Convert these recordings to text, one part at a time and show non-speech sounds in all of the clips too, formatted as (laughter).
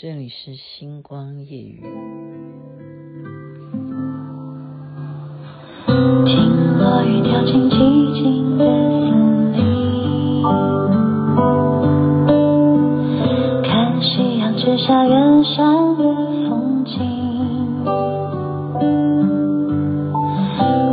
这里是星光夜语。听落雨掉进寂静的森林，看夕阳之下远山的风景，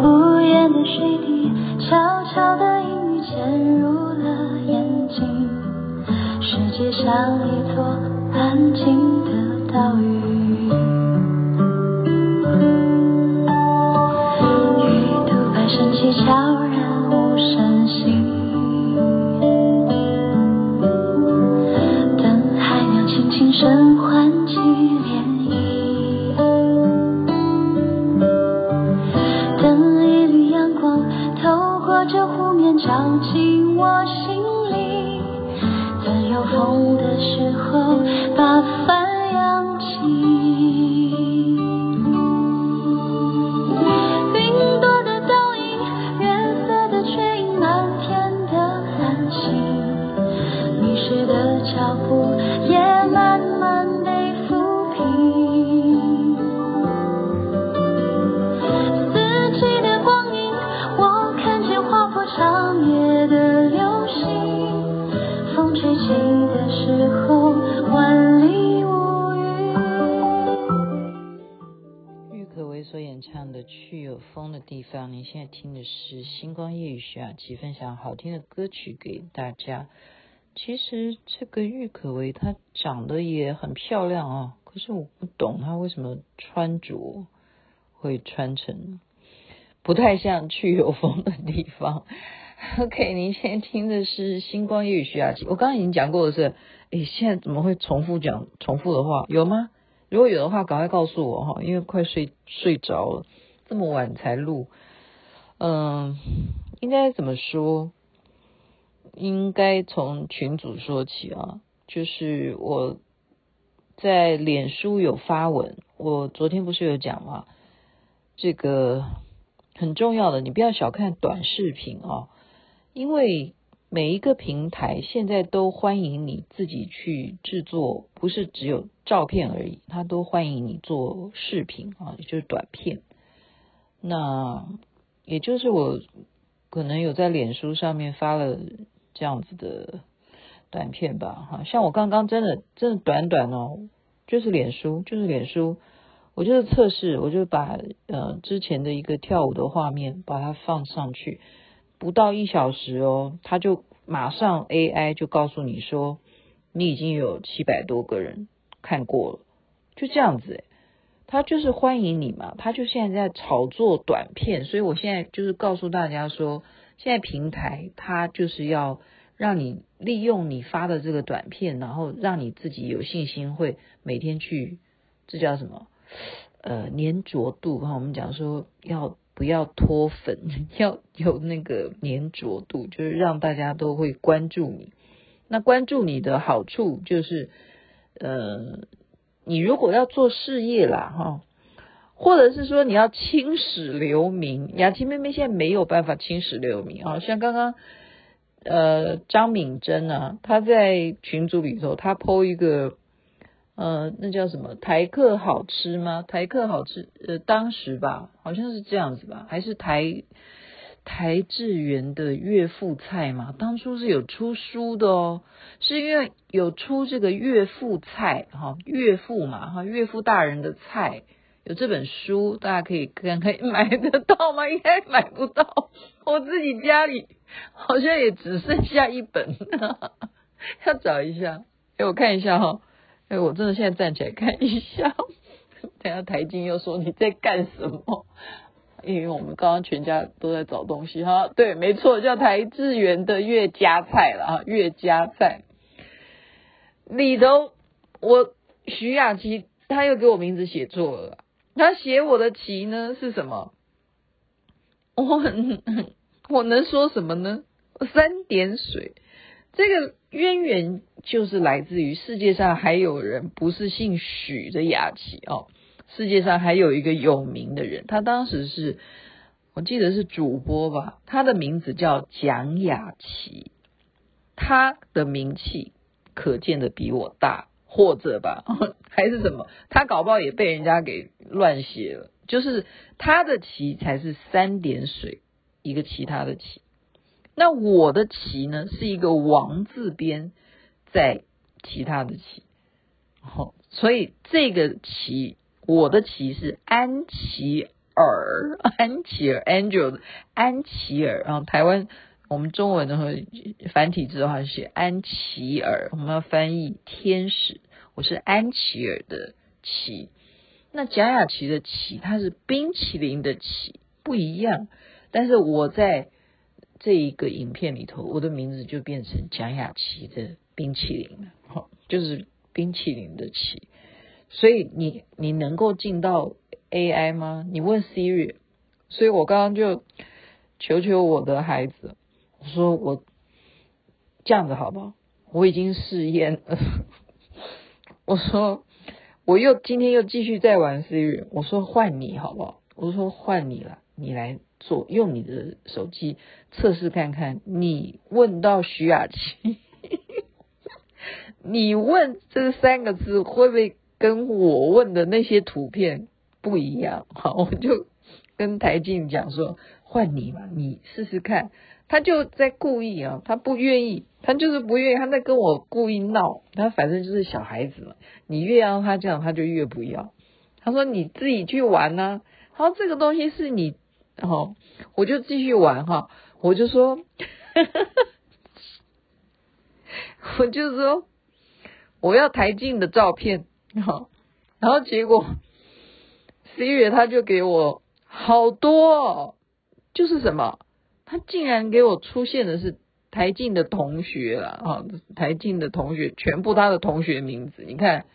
无言的水滴悄悄的隐喻潜入了眼睛，世界像藏进我心里，在有风的时候把帆。分享好听的歌曲给大家。其实这个郁可唯她长得也很漂亮啊，可是我不懂她为什么穿着会穿成不太像去有风的地方。OK，您现在听的是星光夜雨徐雅琪。我刚刚已经讲过的是，诶，现在怎么会重复讲重复的话？有吗？如果有的话，赶快告诉我哈，因为快睡睡着了。这么晚才录，嗯，应该怎么说？应该从群组说起啊。就是我在脸书有发文，我昨天不是有讲吗？这个很重要的，你不要小看短视频啊，因为每一个平台现在都欢迎你自己去制作，不是只有照片而已，它都欢迎你做视频啊，也就是短片。那也就是我可能有在脸书上面发了这样子的短片吧，哈，像我刚刚真的真的短短哦，就是脸书，就是脸书，我就是测试，我就把呃之前的一个跳舞的画面把它放上去，不到一小时哦，它就马上 AI 就告诉你说，你已经有七百多个人看过了，就这样子诶。他就是欢迎你嘛，他就现在在炒作短片，所以我现在就是告诉大家说，现在平台它就是要让你利用你发的这个短片，然后让你自己有信心会每天去，这叫什么？呃，粘着度哈，我们讲说要不要脱粉，(laughs) 要有那个粘着度，就是让大家都会关注你。那关注你的好处就是，呃。你如果要做事业啦，哈，或者是说你要青史留名，雅琪妹妹现在没有办法青史留名啊。像刚刚，呃，张敏珍啊，她在群组里头，她 po 一个，呃，那叫什么？台客好吃吗？台客好吃，呃，当时吧，好像是这样子吧，还是台。台智源的岳父菜嘛，当初是有出书的哦，是因为有出这个岳父菜哈，岳父嘛哈，岳父大人的菜有这本书，大家可以看看 (laughs) 买得到吗？(laughs) 应该买不到，(laughs) 我自己家里好像也只剩下一本，要找一下，给我看一下哈，哎，我真的现在站起来看一下，等下台静又说你在干什么？因为我们刚刚全家都在找东西哈，对，没错，叫台智源的岳家菜了哈，岳家菜里头，我徐雅琪他又给我名字写错了，他写我的琪呢是什么？我 (laughs) 我能说什么呢？三点水，这个渊源就是来自于世界上还有人不是姓许的雅琪哦。世界上还有一个有名的人，他当时是我记得是主播吧，他的名字叫蒋雅琪，他的名气可见的比我大。或者吧，(laughs) 还是什么？他搞不好也被人家给乱写了。就是他的棋才是三点水一个其他的棋，那我的棋呢是一个王字边在其他的骐。好，所以这个棋，我的骐是安琪儿，(laughs) 安琪儿，Angel 安琪儿。然后台湾我们中文的话，繁体字的话写安琪儿，我们要翻译天使。我是安琪儿的琪。那贾雅琪的琪，它是冰淇淋的琪，不一样。但是我在这一个影片里头，我的名字就变成贾雅琪的冰淇淋了，好，就是。冰淇淋的淇，所以你你能够进到 AI 吗？你问 Siri，所以我刚刚就求求我的孩子，我说我这样子好不好？我已经试验了，(laughs) 我说我又今天又继续在玩 Siri，我说换你好不好？我说换你了，你来做，用你的手机测试看看，你问到徐雅琪。(laughs) 你问这三个字会不会跟我问的那些图片不一样？好，我就跟台静讲说，换你嘛，你试试看。他就在故意啊，他不愿意，他就是不愿意，他在跟我故意闹。他反正就是小孩子嘛，你越让他这样，他就越不要。他说你自己去玩呢、啊。他说这个东西是你，然后我就继续玩哈。我就说，(laughs) 我就说。我要台静的照片，好，(laughs) 然后结果 Siri 他就给我好多哦，就是什么，他竟然给我出现的是台静的同学了啊，台静的同学全部他的同学名字，你看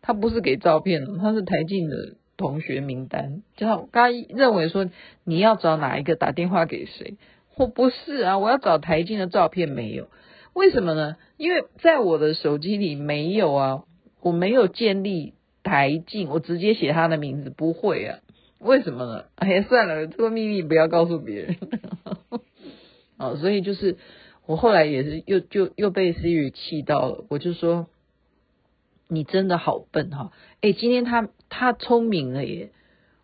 他不是给照片，他是台静的同学名单，就他刚认为说你要找哪一个打电话给谁，或不是啊，我要找台静的照片没有。为什么呢？因为在我的手机里没有啊，我没有建立台镜，我直接写他的名字，不会啊。为什么呢？哎呀，算了，这个秘密不要告诉别人。哦，所以就是我后来也是又就又被思雨气到了，我就说你真的好笨哈！哎，今天他他聪明了耶。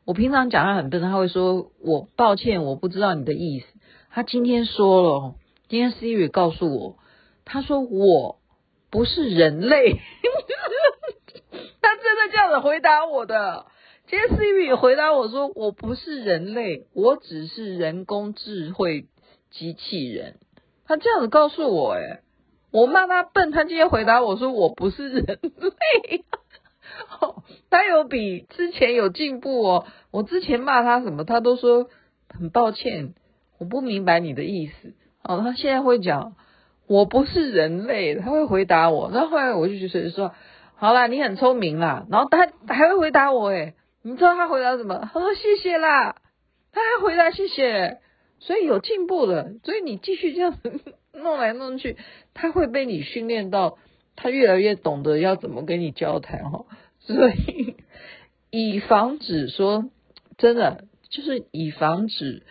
我平常讲他很笨，他会说我抱歉，我不知道你的意思。他今天说了，今天 Siri 告诉我。他说我不是人类，(laughs) 这样子回答我的。今天 Siri 回答我说我不是人类，我只是人工智慧机器人。他这样子告诉我，诶，我骂他笨，他今天回答我说我不是人类，(laughs) 他有比之前有进步哦。我之前骂他什么，他都说很抱歉，我不明白你的意思。哦，他现在会讲。我不是人类，他会回答我。那后来我就觉得说，好啦，你很聪明啦。然后他还会回答我，诶，你知道他回答什么？他说谢谢啦，他还回答谢谢，所以有进步了。所以你继续这样弄来弄去，他会被你训练到，他越来越懂得要怎么跟你交谈哈。所以以防止说真的，就是以防止。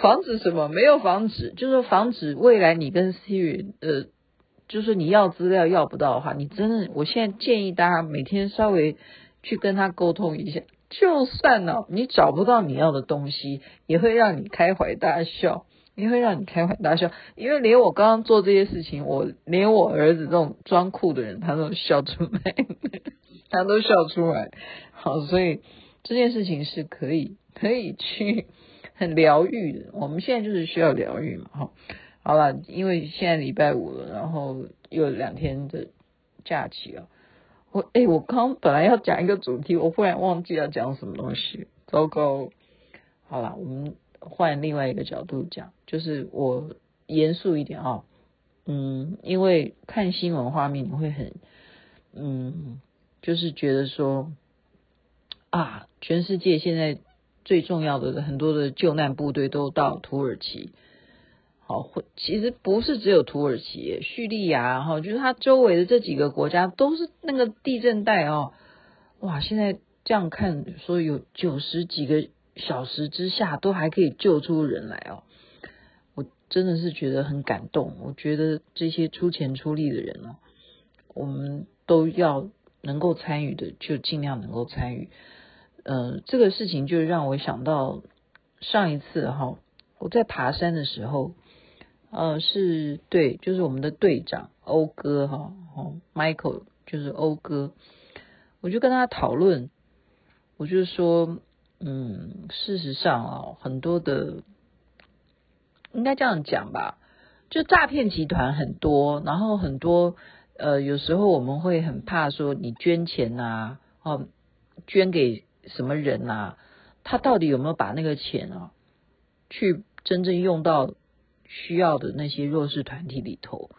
防止什么？没有防止，就是防止未来你跟 Siri 呃，就是你要资料要不到的话，你真的，我现在建议大家每天稍微去跟他沟通一下，就算呢你找不到你要的东西，也会让你开怀大笑，也会让你开怀大笑，因为连我刚刚做这些事情，我连我儿子这种装酷的人，他都笑出来，(laughs) 他都笑出来。好，所以这件事情是可以可以去。(laughs) 很疗愈的，我们现在就是需要疗愈嘛，哈，好了，因为现在礼拜五了，然后又两天的假期了，我哎，我刚本来要讲一个主题，我忽然忘记要讲什么东西，糟糕，好了，我们换另外一个角度讲，就是我严肃一点啊，嗯，因为看新闻画面你会很，嗯，就是觉得说啊，全世界现在。最重要的很多的救难部队都到土耳其，好，其实不是只有土耳其，叙利亚哈，就是它周围的这几个国家都是那个地震带哦，哇，现在这样看说有九十几个小时之下都还可以救出人来哦，我真的是觉得很感动，我觉得这些出钱出力的人哦，我们都要能够参与的，就尽量能够参与。呃，这个事情就让我想到上一次哈，我在爬山的时候，呃，是对，就是我们的队长欧哥哈，哦，Michael 就是欧哥，我就跟他讨论，我就说，嗯，事实上啊，很多的，应该这样讲吧，就诈骗集团很多，然后很多，呃，有时候我们会很怕说你捐钱呐，哦，捐给。什么人呐、啊？他到底有没有把那个钱啊，去真正用到需要的那些弱势团体里头？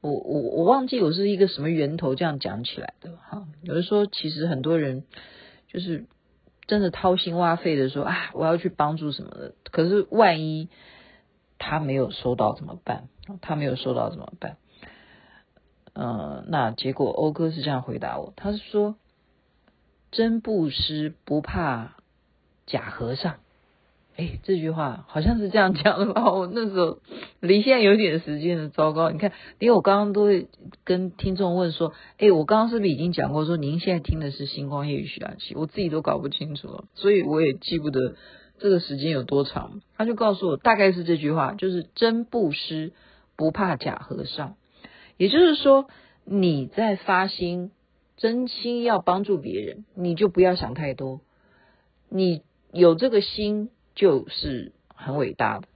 我我我忘记我是一个什么源头这样讲起来的哈。有的说，其实很多人就是真的掏心挖肺的说啊，我要去帮助什么的。可是万一他没有收到怎么办？他没有收到怎么办？嗯、那结果欧哥是这样回答我，他是说。真布施不怕假和尚，哎，这句话好像是这样讲的吧？(laughs) 我那时候离现在有点时间了，糟糕！你看，因为我刚刚都会跟听众问说，哎，我刚刚是不是已经讲过说，您现在听的是星光夜雨徐雅琪？我自己都搞不清楚了，所以我也记不得这个时间有多长。他就告诉我，大概是这句话，就是真布施不怕假和尚，也就是说你在发心。真心要帮助别人，你就不要想太多。你有这个心就是很伟大的。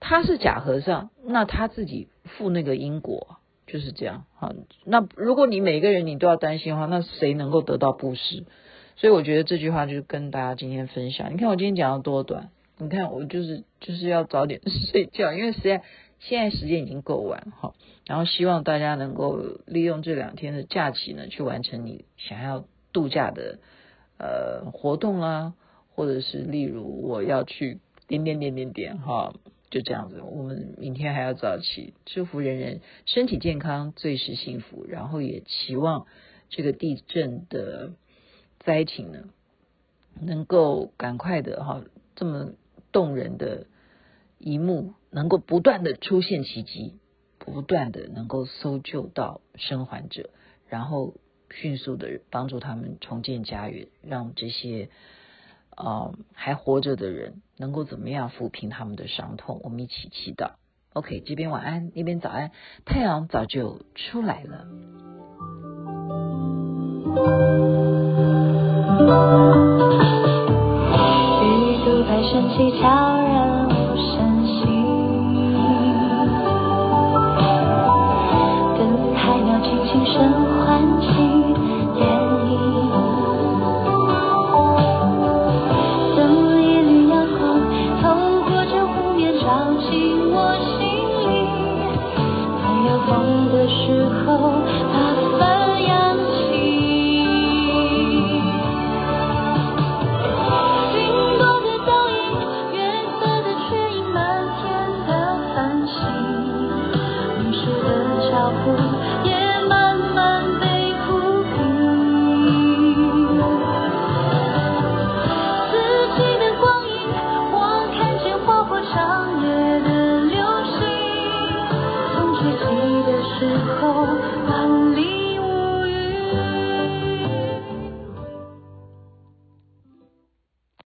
他是假和尚，那他自己负那个因果就是这样。好，那如果你每个人你都要担心的话，那谁能够得到布施？所以我觉得这句话就跟大家今天分享。你看我今天讲的多短，你看我就是就是要早点睡觉，因为实在。现在时间已经够晚哈，然后希望大家能够利用这两天的假期呢，去完成你想要度假的呃活动啦，或者是例如我要去点点点点点哈，就这样子。我们明天还要早起，祝福人人身体健康，最是幸福。然后也期望这个地震的灾情呢，能够赶快的哈，这么动人的一幕。能够不断的出现奇迹，不断的能够搜救到生还者，然后迅速的帮助他们重建家园，让这些哦还活着的人能够怎么样抚平他们的伤痛我们一起祈祷。Ok 这边晚安那边早安太阳早就出来了。悄然无声息等海鸟轻轻声唤醒